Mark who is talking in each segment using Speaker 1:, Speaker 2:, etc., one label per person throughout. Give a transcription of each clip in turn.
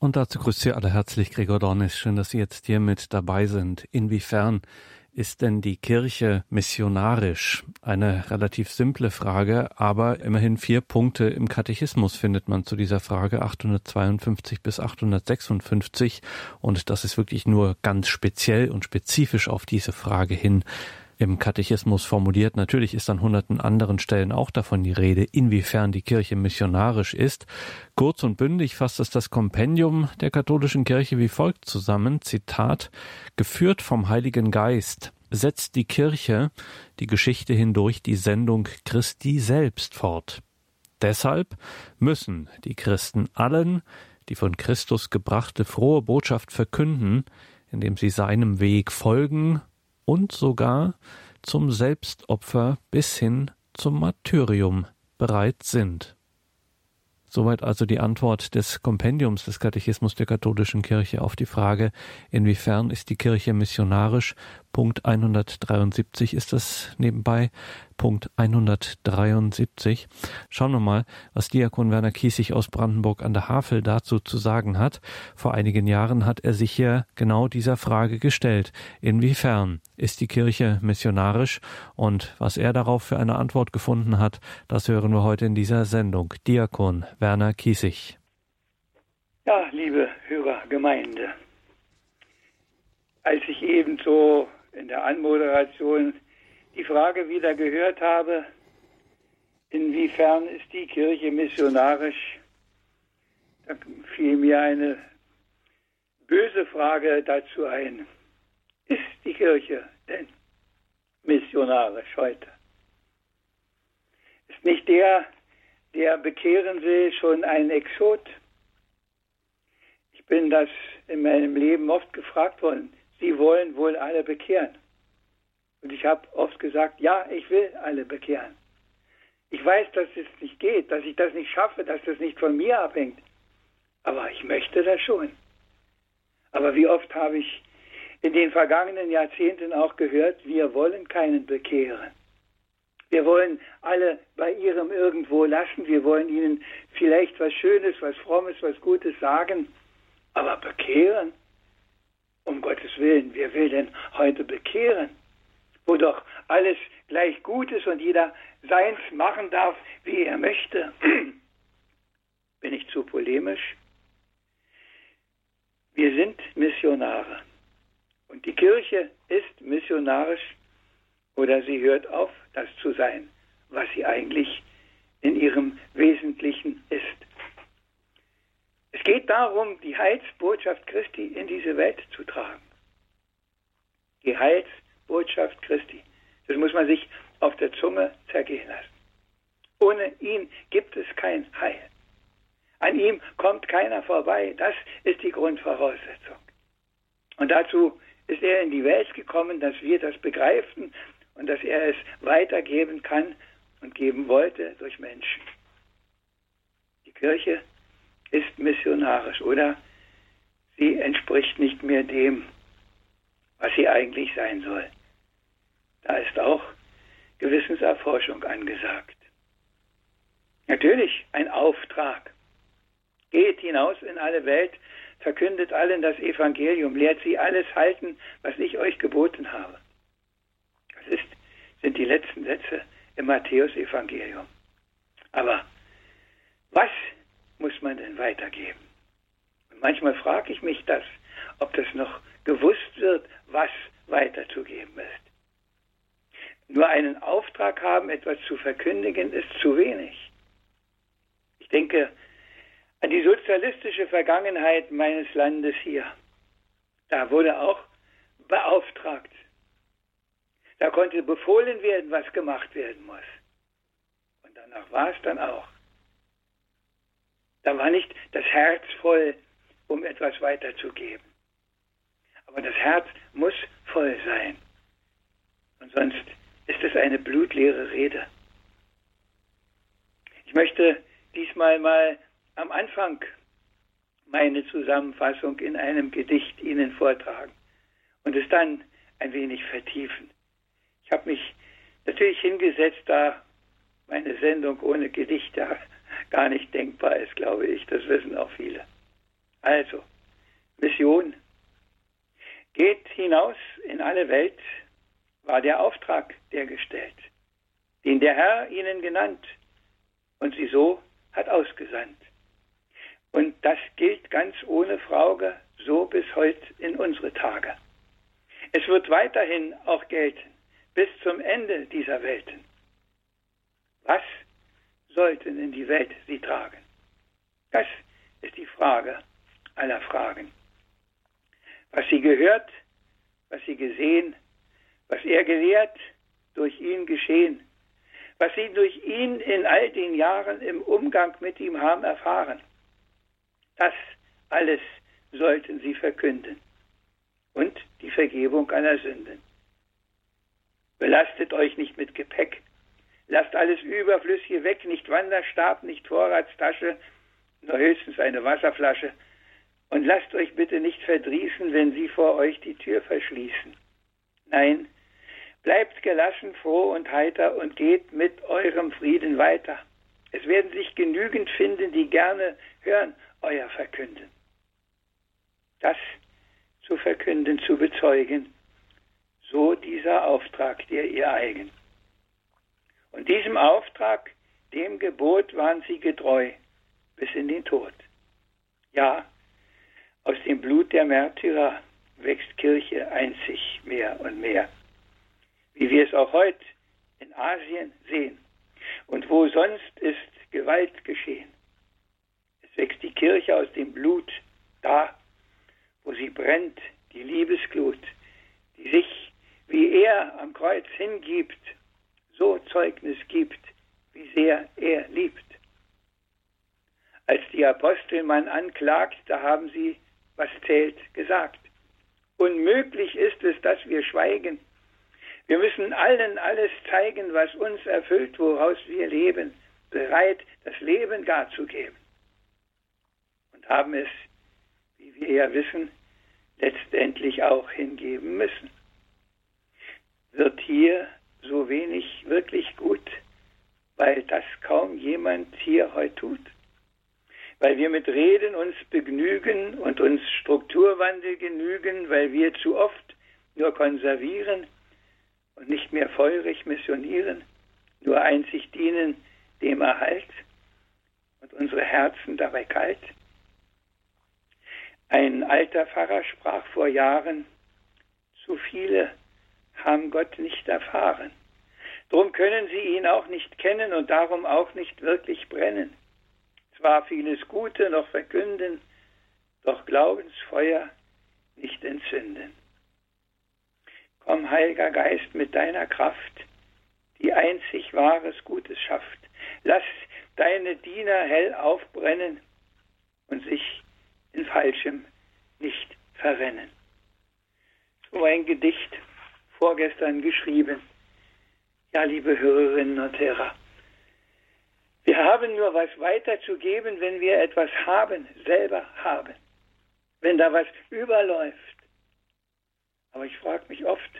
Speaker 1: Und dazu grüßt Sie alle herzlich Gregor Dornis. Schön, dass Sie jetzt hier mit dabei sind. Inwiefern ist denn die Kirche missionarisch? Eine relativ simple Frage, aber immerhin vier Punkte im Katechismus findet man zu dieser Frage 852 bis 856 und das ist wirklich nur ganz speziell und spezifisch auf diese Frage hin im Katechismus formuliert. Natürlich ist an hunderten anderen Stellen auch davon die Rede, inwiefern die Kirche missionarisch ist. Kurz und bündig fasst es das Kompendium der katholischen Kirche wie folgt zusammen. Zitat, geführt vom Heiligen Geist setzt die Kirche die Geschichte hindurch die Sendung Christi selbst fort. Deshalb müssen die Christen allen, die von Christus gebrachte frohe Botschaft verkünden, indem sie seinem Weg folgen und sogar zum Selbstopfer bis hin zum Martyrium bereit sind. Soweit also die Antwort des Kompendiums des Katechismus der katholischen Kirche auf die Frage, inwiefern ist die Kirche missionarisch? Punkt 173 ist das nebenbei. Punkt 173. Schauen wir mal, was Diakon Werner Kiesig aus Brandenburg an der Havel dazu zu sagen hat. Vor einigen Jahren hat er sich hier genau dieser Frage gestellt. Inwiefern ist die Kirche missionarisch? Und was er darauf für eine Antwort gefunden hat, das hören wir heute in dieser Sendung. Diakon Werner Kiesig.
Speaker 2: Ja, liebe Hörergemeinde, als ich eben so in der Anmoderation die Frage wieder gehört habe, inwiefern ist die Kirche missionarisch, da fiel mir eine böse Frage dazu ein. Ist die Kirche denn missionarisch heute? Ist nicht der, der bekehren will, schon ein Exot? Ich bin das in meinem Leben oft gefragt worden. Sie wollen wohl alle bekehren. Und ich habe oft gesagt, ja, ich will alle bekehren. Ich weiß, dass es nicht geht, dass ich das nicht schaffe, dass das nicht von mir abhängt. Aber ich möchte das schon. Aber wie oft habe ich in den vergangenen Jahrzehnten auch gehört, wir wollen keinen bekehren. Wir wollen alle bei ihrem irgendwo lassen. Wir wollen ihnen vielleicht was Schönes, was Frommes, was Gutes sagen. Aber bekehren? Um Gottes Willen, wer will denn heute bekehren? wo doch alles gleich gut ist und jeder seins machen darf, wie er möchte. Bin ich zu polemisch? Wir sind Missionare. Und die Kirche ist missionarisch oder sie hört auf, das zu sein, was sie eigentlich in ihrem Wesentlichen ist. Es geht darum, die Heilsbotschaft Christi in diese Welt zu tragen. Die Heilsbotschaft Botschaft Christi. Das muss man sich auf der Zunge zergehen lassen. Ohne ihn gibt es kein Heil. An ihm kommt keiner vorbei. Das ist die Grundvoraussetzung. Und dazu ist er in die Welt gekommen, dass wir das begreifen und dass er es weitergeben kann und geben wollte durch Menschen. Die Kirche ist missionarisch oder sie entspricht nicht mehr dem, was sie eigentlich sein soll. Da ist auch Gewissenserforschung angesagt. Natürlich ein Auftrag. Geht hinaus in alle Welt, verkündet allen das Evangelium, lehrt sie alles halten, was ich euch geboten habe. Das ist, sind die letzten Sätze im Matthäusevangelium. Aber was muss man denn weitergeben? Und manchmal frage ich mich das, ob das noch gewusst wird, was weiterzugeben ist. Nur einen Auftrag haben, etwas zu verkündigen, ist zu wenig. Ich denke an die sozialistische Vergangenheit meines Landes hier. Da wurde auch beauftragt. Da konnte befohlen werden, was gemacht werden muss. Und danach war es dann auch. Da war nicht das Herz voll, um etwas weiterzugeben. Aber das Herz muss voll sein. Und sonst ist es eine blutleere Rede. Ich möchte diesmal mal am Anfang meine Zusammenfassung in einem Gedicht Ihnen vortragen und es dann ein wenig vertiefen. Ich habe mich natürlich hingesetzt, da meine Sendung ohne Gedichte gar nicht denkbar ist, glaube ich. Das wissen auch viele. Also, Mission. Geht hinaus in alle Welt, war der Auftrag, der gestellt, den der Herr ihnen genannt und sie so hat ausgesandt. Und das gilt ganz ohne Frage so bis heute in unsere Tage. Es wird weiterhin auch gelten, bis zum Ende dieser Welten. Was sollten in die Welt sie tragen? Das ist die Frage aller Fragen. Was sie gehört, was sie gesehen, was er gelehrt, durch ihn geschehen, was sie durch ihn in all den Jahren im Umgang mit ihm haben erfahren. Das alles sollten sie verkünden. Und die Vergebung einer Sünden. Belastet euch nicht mit Gepäck. Lasst alles Überflüssige weg, nicht Wanderstab, nicht Vorratstasche, nur höchstens eine Wasserflasche. Und lasst euch bitte nicht verdrießen, wenn sie vor euch die Tür verschließen. Nein, bleibt gelassen, froh und heiter und geht mit eurem Frieden weiter. Es werden sich genügend finden, die gerne hören euer Verkünden. Das zu verkünden, zu bezeugen, so dieser Auftrag, der ihr eigen. Und diesem Auftrag, dem Gebot waren sie getreu bis in den Tod. Ja, aus dem Blut der Märtyrer wächst Kirche einzig mehr und mehr, wie wir es auch heute in Asien sehen und wo sonst ist Gewalt geschehen. Es wächst die Kirche aus dem Blut da, wo sie brennt, die Liebesglut, die sich, wie er am Kreuz hingibt, so Zeugnis gibt, wie sehr er liebt. Als die Apostel man anklagt, da haben sie, was zählt, gesagt. Unmöglich ist es, dass wir schweigen. Wir müssen allen alles zeigen, was uns erfüllt, woraus wir leben, bereit, das Leben gar zu geben. Und haben es, wie wir ja wissen, letztendlich auch hingeben müssen. Wird hier so wenig wirklich gut, weil das kaum jemand hier heute tut? Weil wir mit Reden uns begnügen und uns Strukturwandel genügen, weil wir zu oft nur konservieren und nicht mehr feurig missionieren, nur einzig dienen dem Erhalt und unsere Herzen dabei kalt? Ein alter Pfarrer sprach vor Jahren, zu viele haben Gott nicht erfahren. Drum können sie ihn auch nicht kennen und darum auch nicht wirklich brennen. Zwar vieles Gute noch verkünden, doch Glaubensfeuer nicht entzünden. Komm, Heiliger Geist, mit deiner Kraft, die einzig wahres Gutes schafft. Lass deine Diener hell aufbrennen und sich in Falschem nicht verrennen. So ein Gedicht vorgestern geschrieben. Ja, liebe Hörerinnen und Hörer, wir haben nur was weiterzugeben, wenn wir etwas haben, selber haben. Wenn da was überläuft. Aber ich frage mich oft,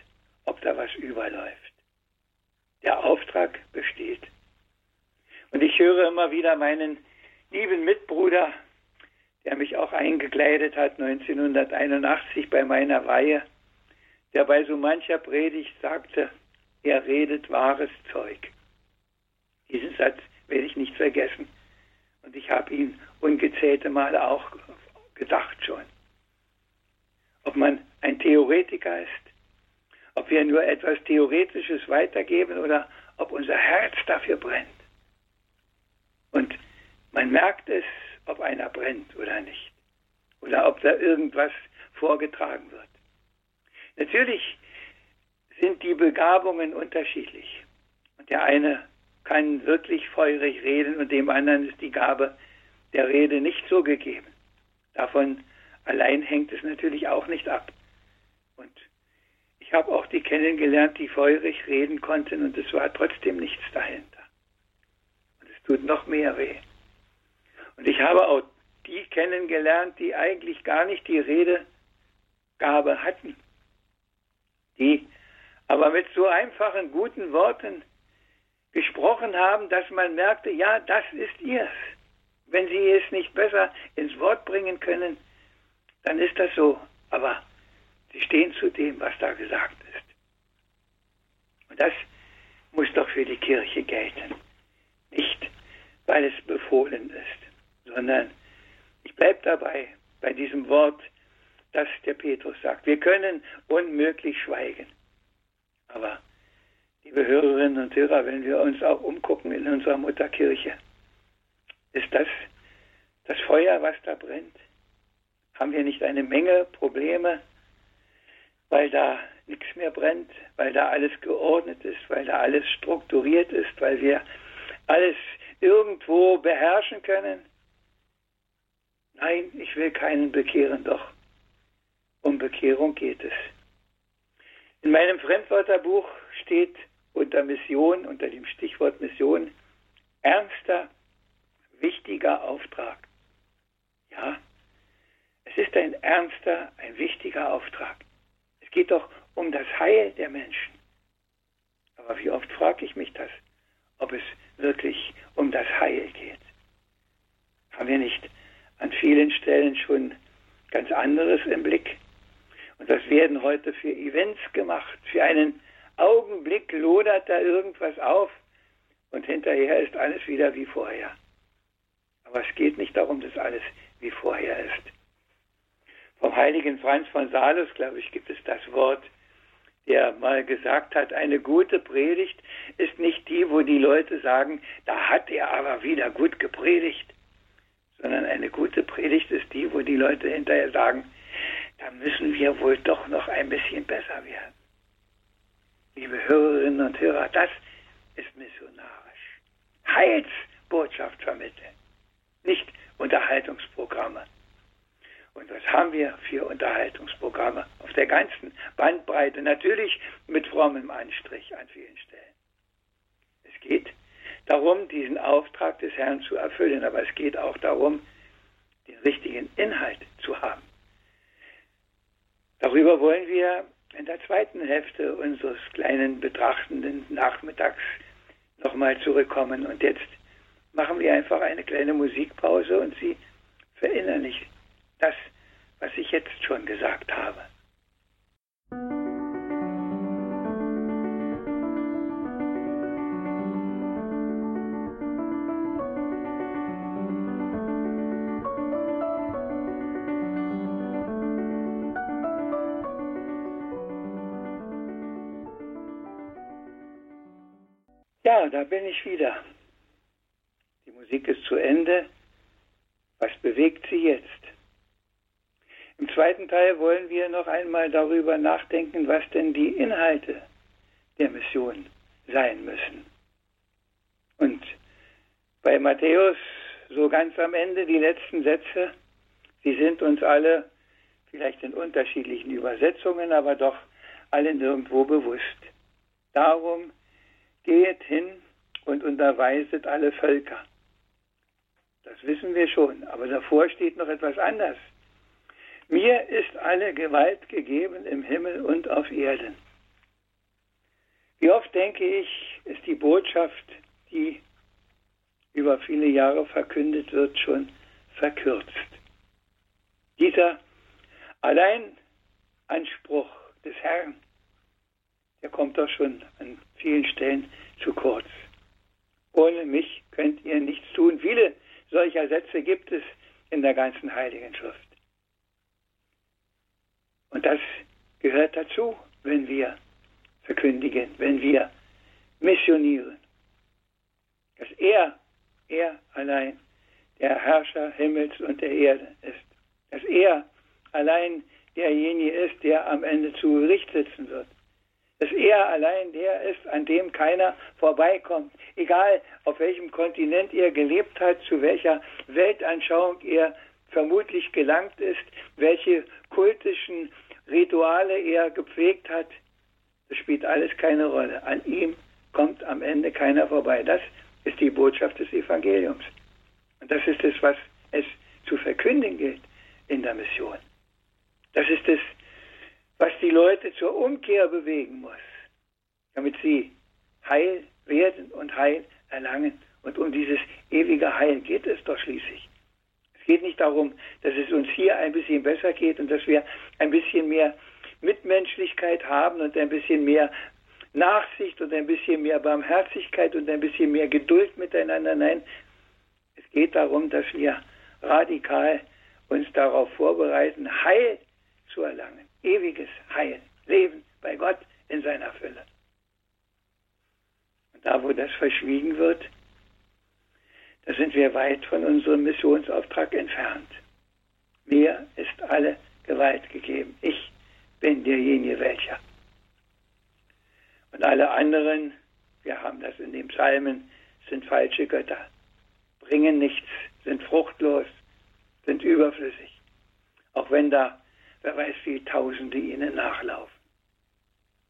Speaker 2: ob da was überläuft. Der Auftrag besteht. Und ich höre immer wieder meinen lieben Mitbruder der mich auch eingekleidet hat 1981 bei meiner Weihe, der bei so mancher Predigt sagte, er redet wahres Zeug. Diesen Satz werde ich nicht vergessen. Und ich habe ihn ungezählte Male auch gedacht schon. Ob man ein Theoretiker ist, ob wir nur etwas Theoretisches weitergeben oder ob unser Herz dafür brennt. Und man merkt es ob einer brennt oder nicht. Oder ob da irgendwas vorgetragen wird. Natürlich sind die Begabungen unterschiedlich. Und der eine kann wirklich feurig reden und dem anderen ist die Gabe der Rede nicht so gegeben. Davon allein hängt es natürlich auch nicht ab. Und ich habe auch die kennengelernt, die feurig reden konnten und es war trotzdem nichts dahinter. Und es tut noch mehr weh. Und ich habe auch die kennengelernt, die eigentlich gar nicht die Redegabe hatten, die aber mit so einfachen, guten Worten gesprochen haben, dass man merkte, ja, das ist ihrs. Wenn sie es nicht besser ins Wort bringen können, dann ist das so. Aber sie stehen zu dem, was da gesagt ist. Und das muss doch für die Kirche gelten. Nicht, weil es befohlen ist, sondern ich bleibe dabei, bei diesem Wort, das der Petrus sagt. Wir können unmöglich schweigen. Aber, liebe Hörerinnen und Hörer, wenn wir uns auch umgucken in unserer Mutterkirche, ist das das Feuer, was da brennt? Haben wir nicht eine Menge Probleme, weil da nichts mehr brennt, weil da alles geordnet ist, weil da alles strukturiert ist, weil wir alles irgendwo beherrschen können? Nein, ich will keinen bekehren, doch um Bekehrung geht es. In meinem Fremdwörterbuch steht unter Mission, unter dem Stichwort Mission, ernster, wichtiger Auftrag. Ja, es ist ein ernster, ein wichtiger Auftrag. Es geht doch um das Heil der Menschen. Aber wie oft frage ich mich das, ob es wirklich um das Heil geht? Haben wir nicht an vielen Stellen schon ganz anderes im Blick? Und das werden heute für Events gemacht. Für einen Augenblick lodert da irgendwas auf und hinterher ist alles wieder wie vorher. Aber es geht nicht darum, dass alles wie vorher ist. Vom heiligen Franz von Salus, glaube ich, gibt es das Wort, der mal gesagt hat, eine gute Predigt ist nicht die, wo die Leute sagen, da hat er aber wieder gut gepredigt, sondern eine gute Predigt ist die, wo die Leute hinterher sagen, da müssen wir wohl doch noch ein bisschen besser werden. Liebe Hörerinnen und Hörer, das ist missionarisch. Heilsbotschaft vermitteln, nicht Unterhaltungsprogramme. Und was haben wir für Unterhaltungsprogramme auf der ganzen Bandbreite? Natürlich mit frommem Anstrich an vielen Stellen. Es geht darum, diesen Auftrag des Herrn zu erfüllen, aber es geht auch darum, den richtigen Inhalt zu haben. Darüber wollen wir in der zweiten Hälfte unseres kleinen betrachtenden Nachmittags nochmal zurückkommen. Und jetzt machen wir einfach eine kleine Musikpause und Sie verinnerlichen das, was ich jetzt schon gesagt habe. Da bin ich wieder. Die Musik ist zu Ende. Was bewegt sie jetzt? Im zweiten Teil wollen wir noch einmal darüber nachdenken, was denn die Inhalte der Mission sein müssen. Und bei Matthäus so ganz am Ende die letzten Sätze, sie sind uns alle vielleicht in unterschiedlichen Übersetzungen, aber doch alle nirgendwo bewusst. Darum Geht hin und unterweiset alle Völker. Das wissen wir schon, aber davor steht noch etwas anderes. Mir ist alle Gewalt gegeben im Himmel und auf Erden. Wie oft denke ich, ist die Botschaft, die über viele Jahre verkündet wird, schon verkürzt. Dieser Alleinanspruch des Herrn, der kommt doch schon an vielen Stellen zu kurz. Ohne mich könnt ihr nichts tun. Viele solcher Sätze gibt es in der ganzen Heiligen Schrift. Und das gehört dazu, wenn wir verkündigen, wenn wir missionieren. Dass er, er allein der Herrscher Himmels und der Erde ist. Dass er allein derjenige ist, der am Ende zu Gericht sitzen wird dass er allein der ist, an dem keiner vorbeikommt. Egal, auf welchem Kontinent er gelebt hat, zu welcher Weltanschauung er vermutlich gelangt ist, welche kultischen Rituale er gepflegt hat, das spielt alles keine Rolle. An ihm kommt am Ende keiner vorbei. Das ist die Botschaft des Evangeliums. Und das ist es, was es zu verkündigen gilt in der Mission. Das ist es, was die Leute zur Umkehr bewegen muss, damit sie heil werden und heil erlangen. Und um dieses ewige Heil geht es doch schließlich. Es geht nicht darum, dass es uns hier ein bisschen besser geht und dass wir ein bisschen mehr Mitmenschlichkeit haben und ein bisschen mehr Nachsicht und ein bisschen mehr Barmherzigkeit und ein bisschen mehr Geduld miteinander. Nein, es geht darum, dass wir radikal uns darauf vorbereiten, Heil zu erlangen. Ewiges Heil. Leben bei Gott in seiner Fülle. Und da, wo das verschwiegen wird, da sind wir weit von unserem Missionsauftrag entfernt. Mir ist alle Gewalt gegeben. Ich bin derjenige welcher. Und alle anderen, wir haben das in den Psalmen, sind falsche Götter, bringen nichts, sind fruchtlos, sind überflüssig. Auch wenn da, wer weiß, wie Tausende ihnen nachlaufen.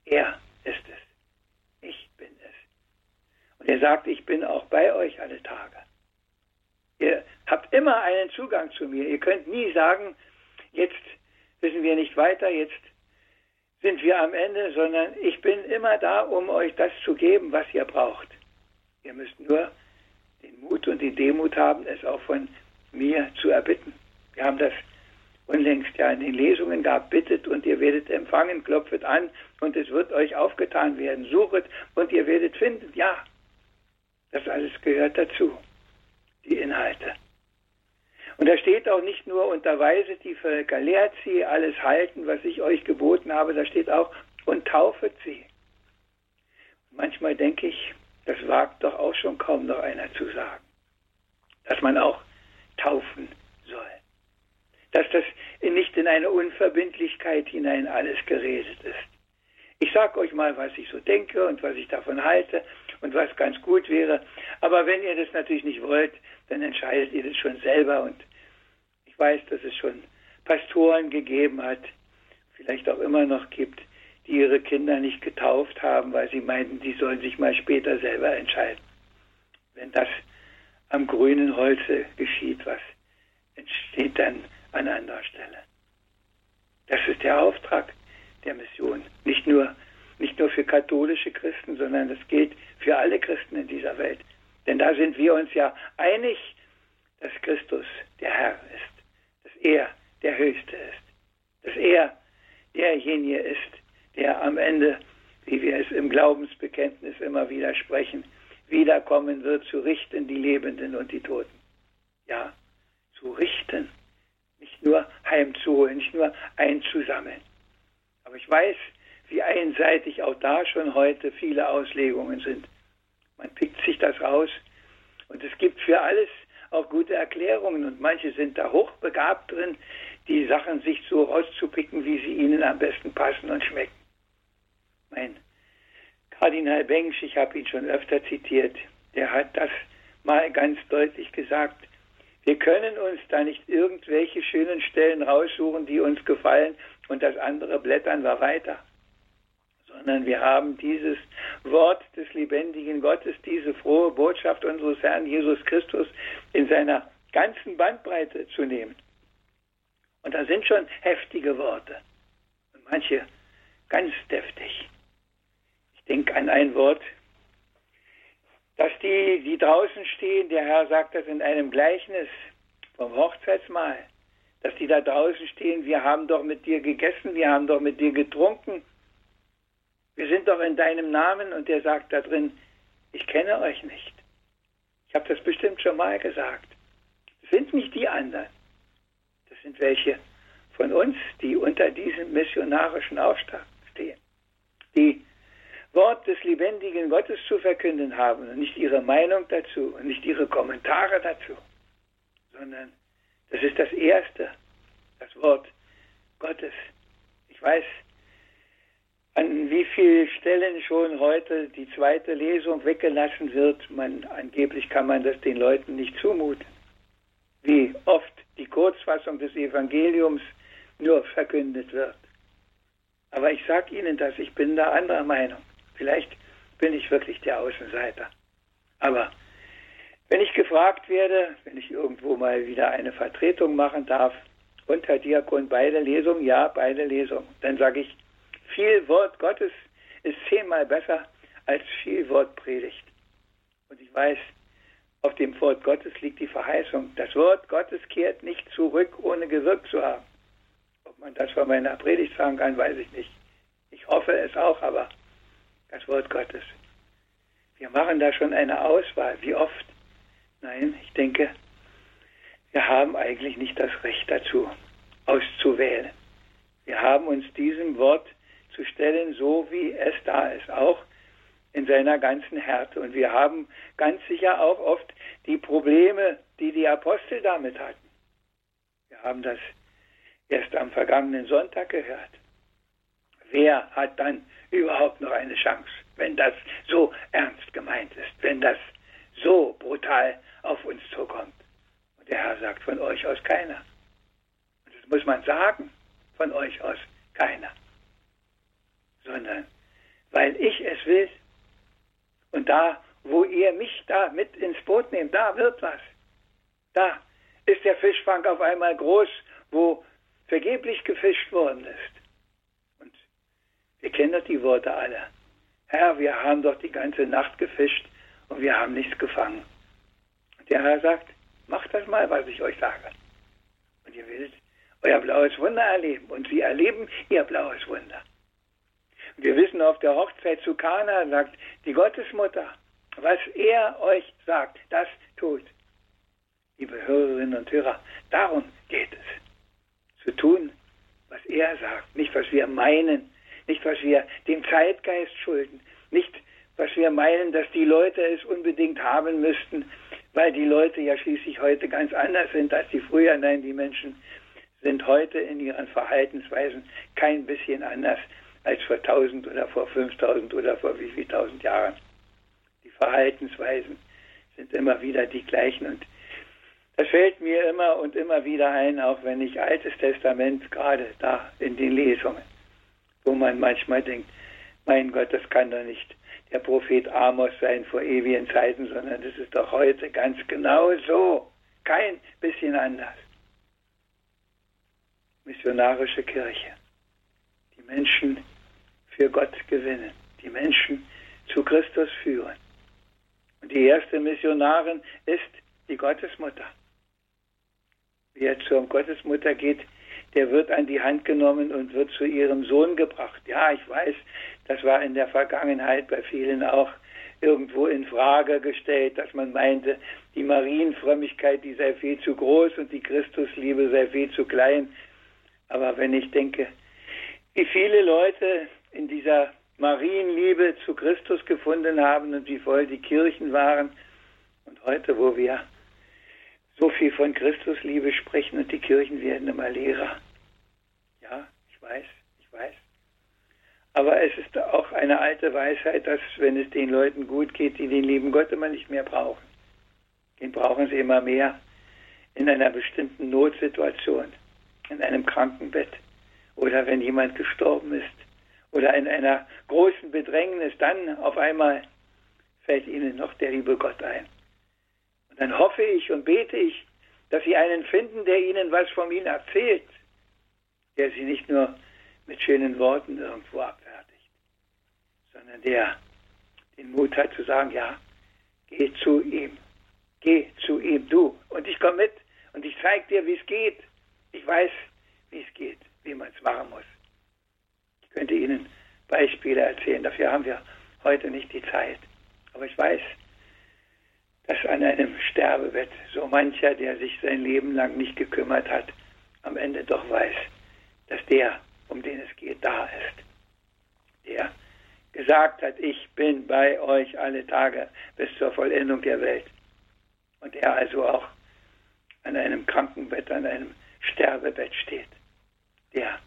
Speaker 2: Er ist es. Ich bin es. Und er sagt, ich bin auch bei euch alle Tage. Ihr habt immer einen Zugang zu mir. Ihr könnt nie sagen, jetzt wissen wir nicht weiter, jetzt sind wir am Ende, sondern ich bin immer da, um euch das zu geben, was ihr braucht. Ihr müsst nur den Mut und die Demut haben, es auch von mir zu erbitten. Wir haben das unlängst ja in den Lesungen gehabt, bittet und ihr werdet empfangen, klopfet an und es wird euch aufgetan werden, suchet und ihr werdet finden. Ja, das alles gehört dazu die Inhalte. Und da steht auch nicht nur unterweiset die Völker, lehrt sie alles halten, was ich euch geboten habe, da steht auch und taufet sie. Manchmal denke ich, das wagt doch auch schon kaum noch einer zu sagen, dass man auch taufen soll. Dass das nicht in eine Unverbindlichkeit hinein alles geredet ist. Ich sage euch mal, was ich so denke und was ich davon halte und was ganz gut wäre. Aber wenn ihr das natürlich nicht wollt, dann entscheidet ihr das schon selber. Und ich weiß, dass es schon Pastoren gegeben hat, vielleicht auch immer noch gibt, die ihre Kinder nicht getauft haben, weil sie meinten, die sollen sich mal später selber entscheiden. Wenn das am grünen Holze geschieht, was entsteht dann an anderer Stelle? Das ist der Auftrag der Mission. Nicht nur, nicht nur für katholische Christen, sondern das gilt für alle Christen in dieser Welt. Denn da sind wir uns ja einig, dass Christus der Herr ist, dass er der Höchste ist, dass er derjenige ist, der am Ende, wie wir es im Glaubensbekenntnis immer wieder sprechen, wiederkommen wird, zu richten die Lebenden und die Toten. Ja, zu richten, nicht nur heimzuholen, nicht nur einzusammeln. Aber ich weiß, wie einseitig auch da schon heute viele Auslegungen sind. Man pickt sich das raus und es gibt für alles auch gute Erklärungen und manche sind da hochbegabt drin, die Sachen sich so rauszupicken, wie sie ihnen am besten passen und schmecken. Mein Kardinal Bengsch, ich habe ihn schon öfter zitiert, der hat das mal ganz deutlich gesagt. Wir können uns da nicht irgendwelche schönen Stellen raussuchen, die uns gefallen und das andere blättern wir weiter sondern wir haben dieses Wort des lebendigen Gottes, diese frohe Botschaft unseres Herrn Jesus Christus in seiner ganzen Bandbreite zu nehmen. Und da sind schon heftige Worte und manche ganz deftig. Ich denke an ein Wort, dass die, die draußen stehen, der Herr sagt das in einem Gleichnis vom Hochzeitsmahl, dass die da draußen stehen, wir haben doch mit dir gegessen, wir haben doch mit dir getrunken, wir sind doch in deinem Namen und der sagt da drin, ich kenne euch nicht. Ich habe das bestimmt schon mal gesagt. Das sind nicht die anderen. Das sind welche von uns, die unter diesem missionarischen Auftrag stehen. Die Wort des lebendigen Gottes zu verkünden haben und nicht ihre Meinung dazu und nicht ihre Kommentare dazu, sondern das ist das Erste, das Wort Gottes. Ich weiß, an wie vielen Stellen schon heute die zweite Lesung weggelassen wird. Man, angeblich kann man das den Leuten nicht zumuten. Wie oft die Kurzfassung des Evangeliums nur verkündet wird. Aber ich sage Ihnen das, ich bin da anderer Meinung. Vielleicht bin ich wirklich der Außenseiter. Aber wenn ich gefragt werde, wenn ich irgendwo mal wieder eine Vertretung machen darf, unter Diakon beide Lesungen, ja, beide Lesungen, dann sage ich, viel Wort Gottes ist zehnmal besser als viel Wort Predigt. Und ich weiß, Auf dem Wort Gottes liegt die Verheißung. Das Wort Gottes kehrt nicht zurück, ohne gewirkt zu haben. Ob man das von meiner Predigt sagen kann, weiß ich nicht. Ich hoffe es auch, aber das Wort Gottes. Wir machen da schon eine Auswahl. Wie oft? Nein, ich denke, wir haben eigentlich nicht das Recht dazu, auszuwählen. Wir haben uns diesem Wort zu stellen, so wie es da ist, auch in seiner ganzen Härte. Und wir haben ganz sicher auch oft die Probleme, die die Apostel damit hatten. Wir haben das erst am vergangenen Sonntag gehört. Wer hat dann überhaupt noch eine Chance, wenn das so ernst gemeint ist, wenn das so brutal auf uns zukommt? Und der Herr sagt von euch aus keiner. Und das muss man sagen, von euch aus keiner. Sondern weil ich es will, und da, wo ihr mich da mit ins Boot nehmt, da wird was. Da ist der Fischfang auf einmal groß, wo vergeblich gefischt worden ist. Und kennen doch die Worte alle. Herr, wir haben doch die ganze Nacht gefischt und wir haben nichts gefangen. Und der Herr sagt, macht das mal, was ich euch sage. Und ihr werdet euer blaues Wunder erleben. Und sie erleben ihr blaues Wunder. Wir wissen auf der Hochzeit zu Kana, sagt die Gottesmutter, was er euch sagt, das tut. Liebe Hörerinnen und Hörer, darum geht es. Zu tun, was er sagt, nicht was wir meinen, nicht was wir dem Zeitgeist schulden, nicht was wir meinen, dass die Leute es unbedingt haben müssten, weil die Leute ja schließlich heute ganz anders sind als die früher. Nein, die Menschen sind heute in ihren Verhaltensweisen kein bisschen anders als vor 1000 oder vor 5000 oder vor wie viel tausend Jahren. Die Verhaltensweisen sind immer wieder die gleichen und das fällt mir immer und immer wieder ein, auch wenn ich Altes Testament gerade da in den Lesungen, wo man manchmal denkt, mein Gott, das kann doch nicht der Prophet Amos sein vor ewigen Zeiten, sondern das ist doch heute ganz genau so, kein bisschen anders. Missionarische Kirche. Die Menschen für Gott gewinnen, die Menschen zu Christus führen. Und die erste Missionarin ist die Gottesmutter. Wer zur Gottesmutter geht, der wird an die Hand genommen und wird zu ihrem Sohn gebracht. Ja, ich weiß, das war in der Vergangenheit bei vielen auch irgendwo in Frage gestellt, dass man meinte, die Marienfrömmigkeit, die sei viel zu groß und die Christusliebe sei viel zu klein. Aber wenn ich denke, wie viele Leute in dieser Marienliebe zu Christus gefunden haben und wie voll die Kirchen waren. Und heute, wo wir so viel von Christusliebe sprechen und die Kirchen werden immer leerer. Ja, ich weiß, ich weiß. Aber es ist auch eine alte Weisheit, dass wenn es den Leuten gut geht, die den lieben Gott immer nicht mehr brauchen, den brauchen sie immer mehr in einer bestimmten Notsituation, in einem Krankenbett oder wenn jemand gestorben ist oder in einer großen Bedrängnis, dann auf einmal fällt ihnen noch der liebe Gott ein. Dann hoffe ich und bete ich, dass sie einen finden, der ihnen was von ihnen erzählt, der sie nicht nur mit schönen Worten irgendwo abfertigt, sondern der den Mut hat zu sagen, ja, geh zu ihm, geh zu ihm, du, und ich komme mit und ich zeige dir, wie es geht. Ich weiß, wie es geht, wie man es machen muss könnte Ihnen Beispiele erzählen. Dafür haben wir heute nicht die Zeit. Aber ich weiß, dass an einem Sterbebett so mancher, der sich sein Leben lang nicht gekümmert hat, am Ende doch weiß, dass der, um den es geht, da ist. Der gesagt hat, ich bin bei euch alle Tage bis zur Vollendung der Welt. Und er also auch an einem Krankenbett, an einem Sterbebett steht. Der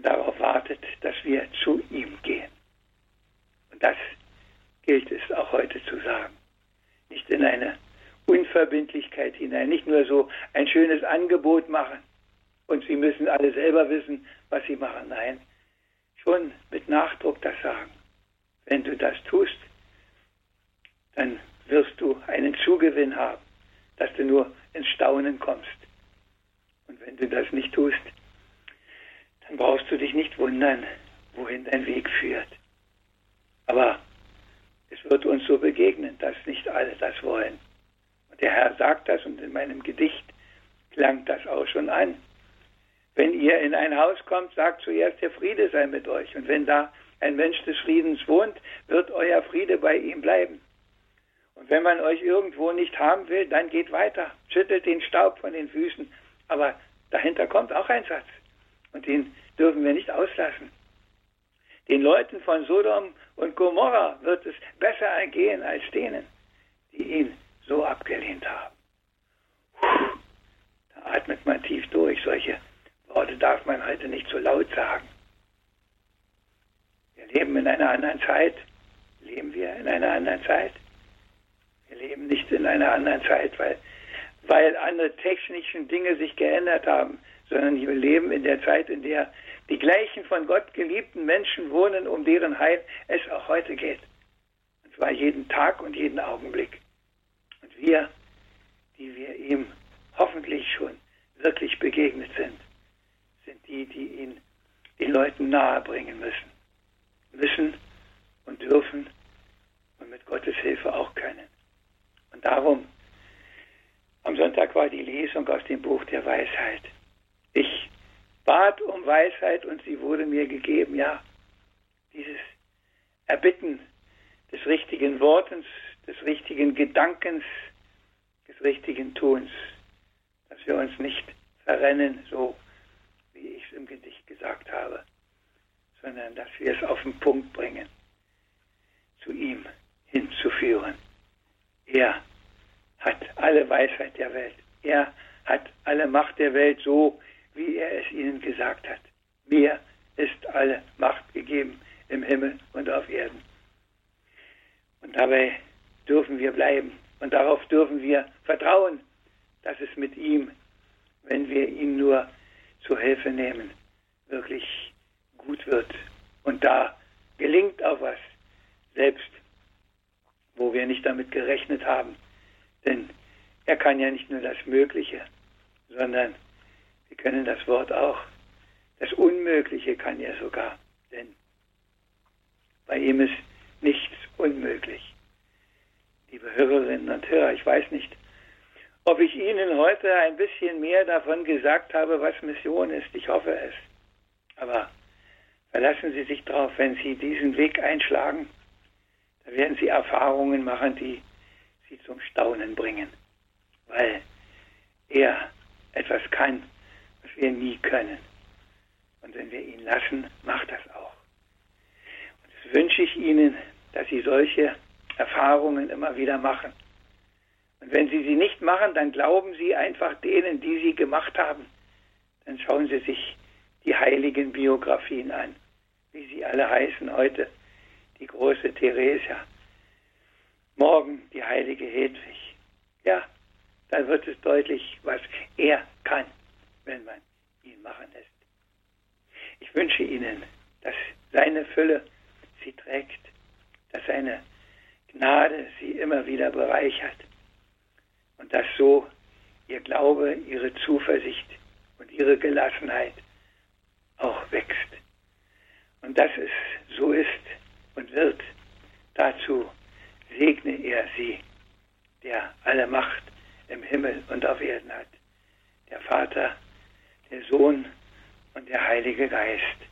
Speaker 2: darauf wartet, dass wir zu ihm gehen. Und das gilt es auch heute zu sagen. Nicht in eine Unverbindlichkeit hinein, nicht nur so ein schönes Angebot machen und Sie müssen alle selber wissen, was Sie machen. Nein, schon mit Nachdruck das sagen. Wenn du das tust, dann wirst du einen Zugewinn haben, dass du nur ins Staunen kommst. Und wenn du das nicht tust, dann brauchst du dich nicht wundern, wohin dein Weg führt. Aber es wird uns so begegnen, dass nicht alle das wollen. Der Herr sagt das und in meinem Gedicht klang das auch schon an. Wenn ihr in ein Haus kommt, sagt zuerst, der Friede sei mit euch. Und wenn da ein Mensch des Friedens wohnt, wird euer Friede bei ihm bleiben. Und wenn man euch irgendwo nicht haben will, dann geht weiter, schüttelt den Staub von den Füßen. Aber dahinter kommt auch ein Satz. Und den dürfen wir nicht auslassen. Den Leuten von Sodom und Gomorra wird es besser ergehen als denen, die ihn so abgelehnt haben. Puh, da atmet man tief durch. Solche Worte darf man heute nicht so laut sagen. Wir leben in einer anderen Zeit. Leben wir in einer anderen Zeit? Wir leben nicht in einer anderen Zeit, weil, weil andere technische Dinge sich geändert haben, sondern wir leben in der Zeit, in der die gleichen von Gott geliebten Menschen wohnen, um deren Heil es auch heute geht. Und zwar jeden Tag und jeden Augenblick. Und wir, die wir ihm hoffentlich schon wirklich begegnet sind, sind die, die ihn den Leuten nahebringen müssen. Müssen und dürfen und mit Gottes Hilfe auch können. Und darum, am Sonntag war die Lesung aus dem Buch der Weisheit. Ich bat um Weisheit und sie wurde mir gegeben. Ja, dieses Erbitten des richtigen Wortens, des richtigen Gedankens, des richtigen Tuns, dass wir uns nicht verrennen, so wie ich es im Gedicht gesagt habe, sondern dass wir es auf den Punkt bringen, zu ihm hinzuführen. Er hat alle Weisheit der Welt. Er hat alle Macht der Welt so, wie er es ihnen gesagt hat. Mir ist alle Macht gegeben im Himmel und auf Erden. Und dabei dürfen wir bleiben und darauf dürfen wir vertrauen, dass es mit ihm, wenn wir ihn nur zur Hilfe nehmen, wirklich gut wird. Und da gelingt auch was, selbst wo wir nicht damit gerechnet haben. Denn er kann ja nicht nur das Mögliche, sondern wir können das Wort auch. Das Unmögliche kann er sogar. Denn bei ihm ist nichts unmöglich. Liebe Hörerinnen und Hörer, ich weiß nicht, ob ich Ihnen heute ein bisschen mehr davon gesagt habe, was Mission ist. Ich hoffe es. Aber verlassen Sie sich darauf, wenn Sie diesen Weg einschlagen, da werden Sie Erfahrungen machen, die Sie zum Staunen bringen. Weil er etwas kann, was wir nie können. Und wenn wir ihn lassen, macht das auch. Und das wünsche ich Ihnen, dass Sie solche Erfahrungen immer wieder machen. Und wenn Sie sie nicht machen, dann glauben Sie einfach denen, die sie gemacht haben. Dann schauen Sie sich die heiligen Biografien an, wie sie alle heißen heute. Die große Theresia, morgen die heilige Hedwig. Ja, dann wird es deutlich, was er kann wenn man ihn machen lässt. Ich wünsche Ihnen, dass seine Fülle sie trägt, dass seine Gnade sie immer wieder bereichert und dass so ihr Glaube, ihre Zuversicht und ihre Gelassenheit auch wächst. Und dass es so ist und wird, dazu segne er sie, der alle Macht im Himmel und auf Erden hat, der Vater, der Sohn und der Heilige Geist.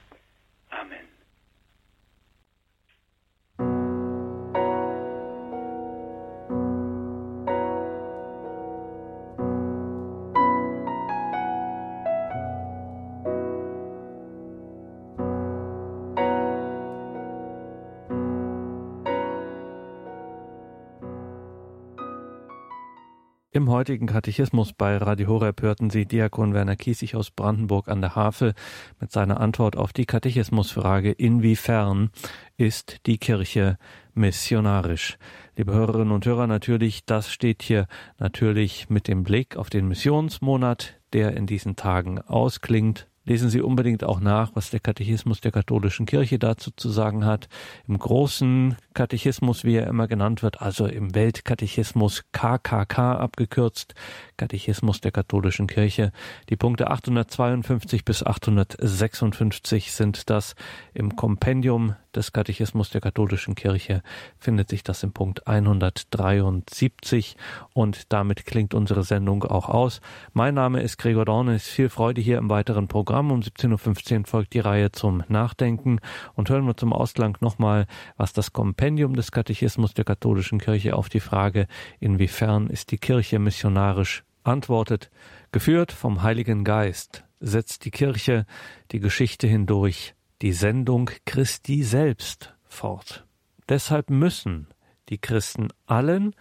Speaker 1: Im heutigen Katechismus bei Radio Horeb hörten Sie Diakon Werner Kiesig aus Brandenburg an der Havel mit seiner Antwort auf die Katechismusfrage, inwiefern ist die Kirche missionarisch? Liebe Hörerinnen und Hörer, natürlich, das steht hier natürlich mit dem Blick auf den Missionsmonat, der in diesen Tagen ausklingt Lesen Sie unbedingt auch nach, was der Katechismus der katholischen Kirche dazu zu sagen hat. Im großen Katechismus, wie er immer genannt wird, also im Weltkatechismus KKK abgekürzt, Katechismus der katholischen Kirche. Die Punkte 852 bis 856 sind das. Im Kompendium des Katechismus der katholischen Kirche findet sich das im Punkt 173 und damit klingt unsere Sendung auch aus. Mein Name ist Gregor Dornis. Viel Freude hier im weiteren Programm. Um 17.15 Uhr folgt die Reihe zum Nachdenken und hören wir zum Ausklang nochmal, was das Kompendium des Katechismus der katholischen Kirche auf die Frage, inwiefern ist die Kirche missionarisch, antwortet. Geführt vom Heiligen Geist setzt die Kirche die Geschichte hindurch die Sendung Christi selbst fort. Deshalb müssen die Christen allen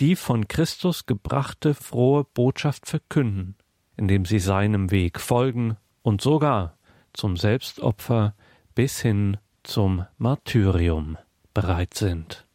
Speaker 1: die von Christus gebrachte frohe Botschaft verkünden, indem sie seinem Weg folgen und sogar zum Selbstopfer bis hin zum Martyrium bereit sind.